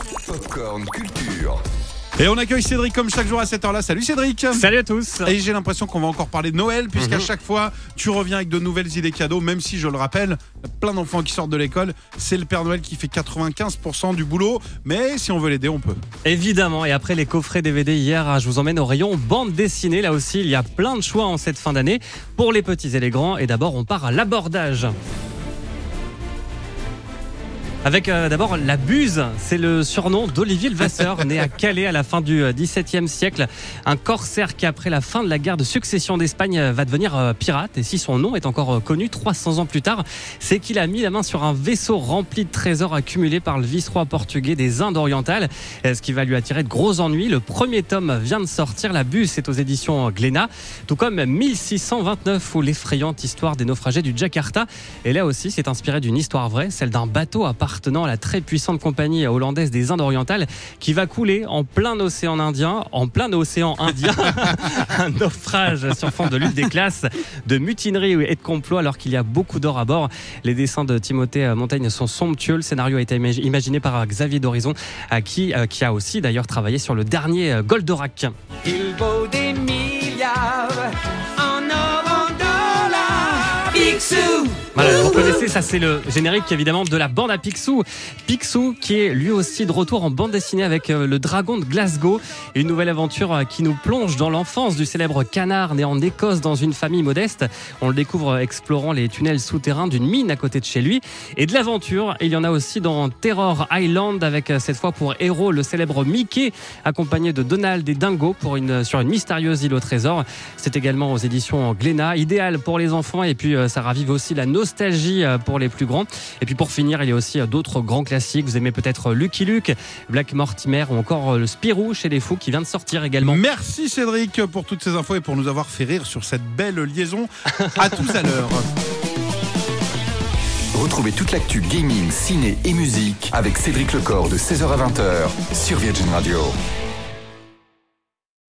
Popcorn Culture. Et on accueille Cédric comme chaque jour à cette heure-là. Salut Cédric Salut à tous Et j'ai l'impression qu'on va encore parler de Noël, puisqu'à Mhm. chaque fois, tu reviens avec de nouvelles idées cadeaux, même si, je le rappelle, il y a plein d'enfants qui sortent de l'école. C'est le Père Noël qui fait 95% du boulot, mais si on veut l'aider, on peut. Évidemment, et après les coffrets DVD hier, je vous emmène au rayon bande dessinée. Là aussi, il y a plein de choix en cette fin d'année pour les petits et les grands. Et d'abord, on part à l'abordage. Avec euh, d'abord la Buse, c'est le surnom d'Olivier Levasseur, né à Calais à la fin du euh, XVIIe siècle. Un corsaire qui, après la fin de la guerre de succession d'Espagne, euh, va devenir pirate. Et si son nom est encore connu 300 ans plus tard, c'est qu'il a mis la main sur un vaisseau rempli de trésors accumulés par le vice-roi portugais des Indes orientales, ce qui va lui attirer de gros ennuis. Le premier tome vient de sortir, La Buse, est aux éditions Glénat, tout comme 1629 ou l'effrayante histoire des naufragés du Jakarta. Et là aussi, c'est inspiré d'une histoire vraie, celle d'un bateau appartenant à la très puissante compagnie hollandaise des Indes orientales qui va couler en plein océan Indien, en plein océan Indien, un naufrage sur fond de lutte des classes, de mutinerie et de complot alors qu'il y a beaucoup d'or à bord. Les dessins de Timothée Montaigne sont somptueux. Le scénario a été imag- imaginé par Xavier Dorizon, à qui, euh, qui a aussi d'ailleurs travaillé sur le dernier euh, Goldorak. Connaissez, ça c'est le générique évidemment de la bande à Picsou. Picsou qui est lui aussi de retour en bande dessinée avec euh, le dragon de Glasgow. Une nouvelle aventure euh, qui nous plonge dans l'enfance du célèbre canard né en Écosse dans une famille modeste. On le découvre euh, explorant les tunnels souterrains d'une mine à côté de chez lui. Et de l'aventure, il y en a aussi dans Terror Island avec cette fois pour héros le célèbre Mickey accompagné de Donald et Dingo pour une, sur une mystérieuse île au trésor. C'est également aux éditions Glénat, idéal pour les enfants et puis ça ravive aussi la nostalgie pour les plus grands. Et puis pour finir, il y a aussi euh, d'autres grands classiques. Vous aimez peut-être Lucky Luke, Black Mortimer ou encore euh, le Spirou chez les fous qui vient de sortir également. Merci Cédric pour toutes ces infos et pour nous avoir fait rire sur cette belle liaison. À tout à l'heure. Retrouvez toute l'actu gaming, ciné et musique avec Cédric Lecor de 16h à 20h sur Virgin Radio.